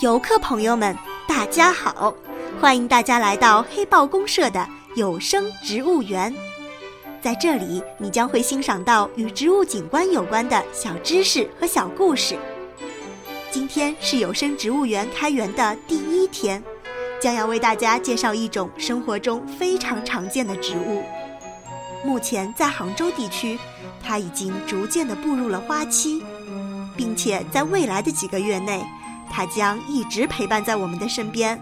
游客朋友们，大家好！欢迎大家来到黑豹公社的有声植物园。在这里，你将会欣赏到与植物景观有关的小知识和小故事。今天是有声植物园开园的第一天，将要为大家介绍一种生活中非常常见的植物。目前在杭州地区，它已经逐渐的步入了花期，并且在未来的几个月内。它将一直陪伴在我们的身边。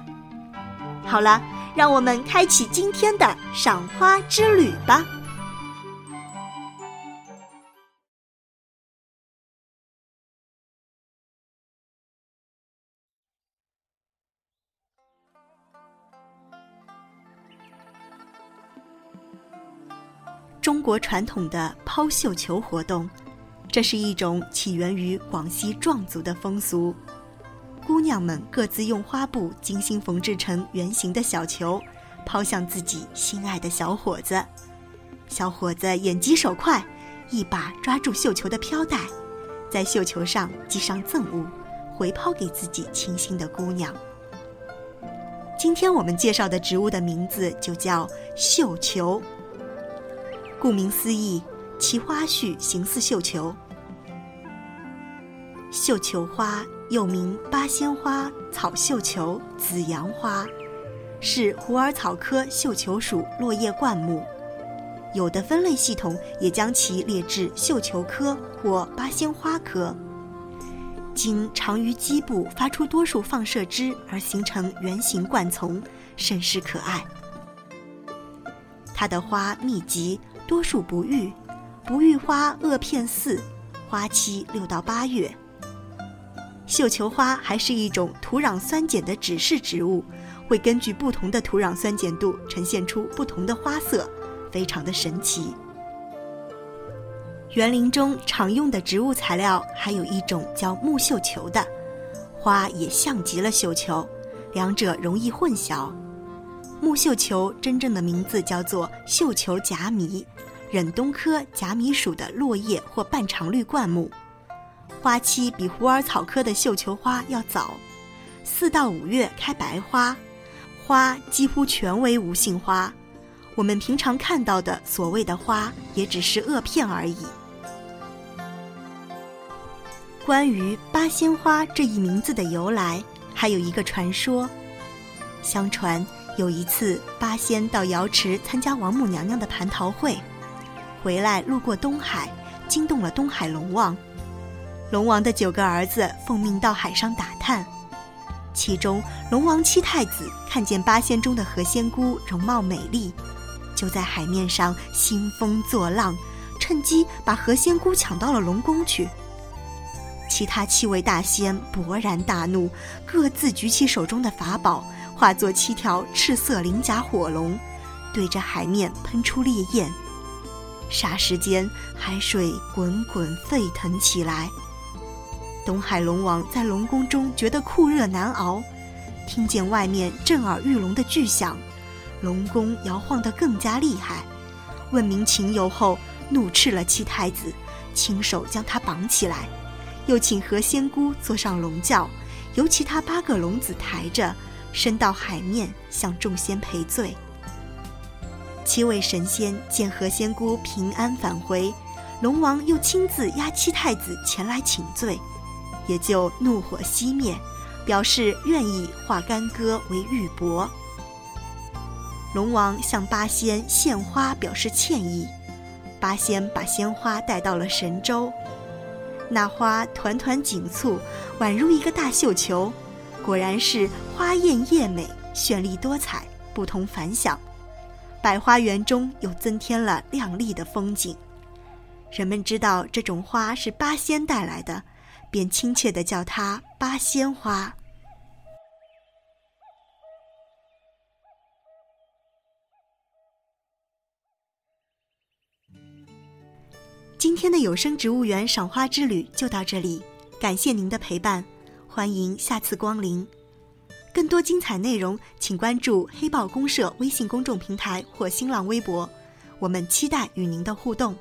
好了，让我们开启今天的赏花之旅吧。中国传统的抛绣球活动，这是一种起源于广西壮族的风俗。姑娘们各自用花布精心缝制成圆形的小球，抛向自己心爱的小伙子。小伙子眼疾手快，一把抓住绣球的飘带，在绣球上系上赠物，回抛给自己倾心的姑娘。今天我们介绍的植物的名字就叫绣球。顾名思义，其花序形似绣球。绣球花。又名八仙花、草绣球、紫阳花，是虎耳草科绣球属落叶灌木。有的分类系统也将其列至绣球科或八仙花科。经长于基部发出多数放射枝而形成圆形灌丛，甚是可爱。它的花密集，多数不育，不育花萼片似，花期六到八月。绣球花还是一种土壤酸碱的指示植物，会根据不同的土壤酸碱度呈现出不同的花色，非常的神奇。园林中常用的植物材料还有一种叫木绣球的，花也像极了绣球，两者容易混淆。木绣球真正的名字叫做绣球夹迷，忍冬科夹迷属的落叶或半常绿灌木。花期比虎耳草科的绣球花要早，四到五月开白花，花几乎全为无性花。我们平常看到的所谓的花，也只是萼片而已。关于八仙花这一名字的由来，还有一个传说。相传有一次，八仙到瑶池参加王母娘娘的蟠桃会，回来路过东海，惊动了东海龙王。龙王的九个儿子奉命到海上打探，其中龙王七太子看见八仙中的何仙姑容貌美丽，就在海面上兴风作浪，趁机把何仙姑抢到了龙宫去。其他七位大仙勃然大怒，各自举起手中的法宝，化作七条赤色鳞甲火龙，对着海面喷出烈焰，霎时间海水滚滚沸腾起来。东海龙王在龙宫中觉得酷热难熬，听见外面震耳欲聋的巨响，龙宫摇晃得更加厉害。问明情由后，怒斥了七太子，亲手将他绑起来，又请何仙姑坐上龙轿，由其他八个龙子抬着，升到海面向众仙赔罪。七位神仙见何仙姑平安返回，龙王又亲自押七太子前来请罪。也就怒火熄灭，表示愿意化干戈为玉帛。龙王向八仙献花表示歉意，八仙把鲜花带到了神州，那花团团锦簇，宛如一个大绣球，果然是花艳叶美，绚丽多彩，不同凡响。百花园中又增添了亮丽的风景。人们知道这种花是八仙带来的。便亲切地叫它八仙花。今天的有声植物园赏花之旅就到这里，感谢您的陪伴，欢迎下次光临。更多精彩内容，请关注黑豹公社微信公众平台或新浪微博，我们期待与您的互动。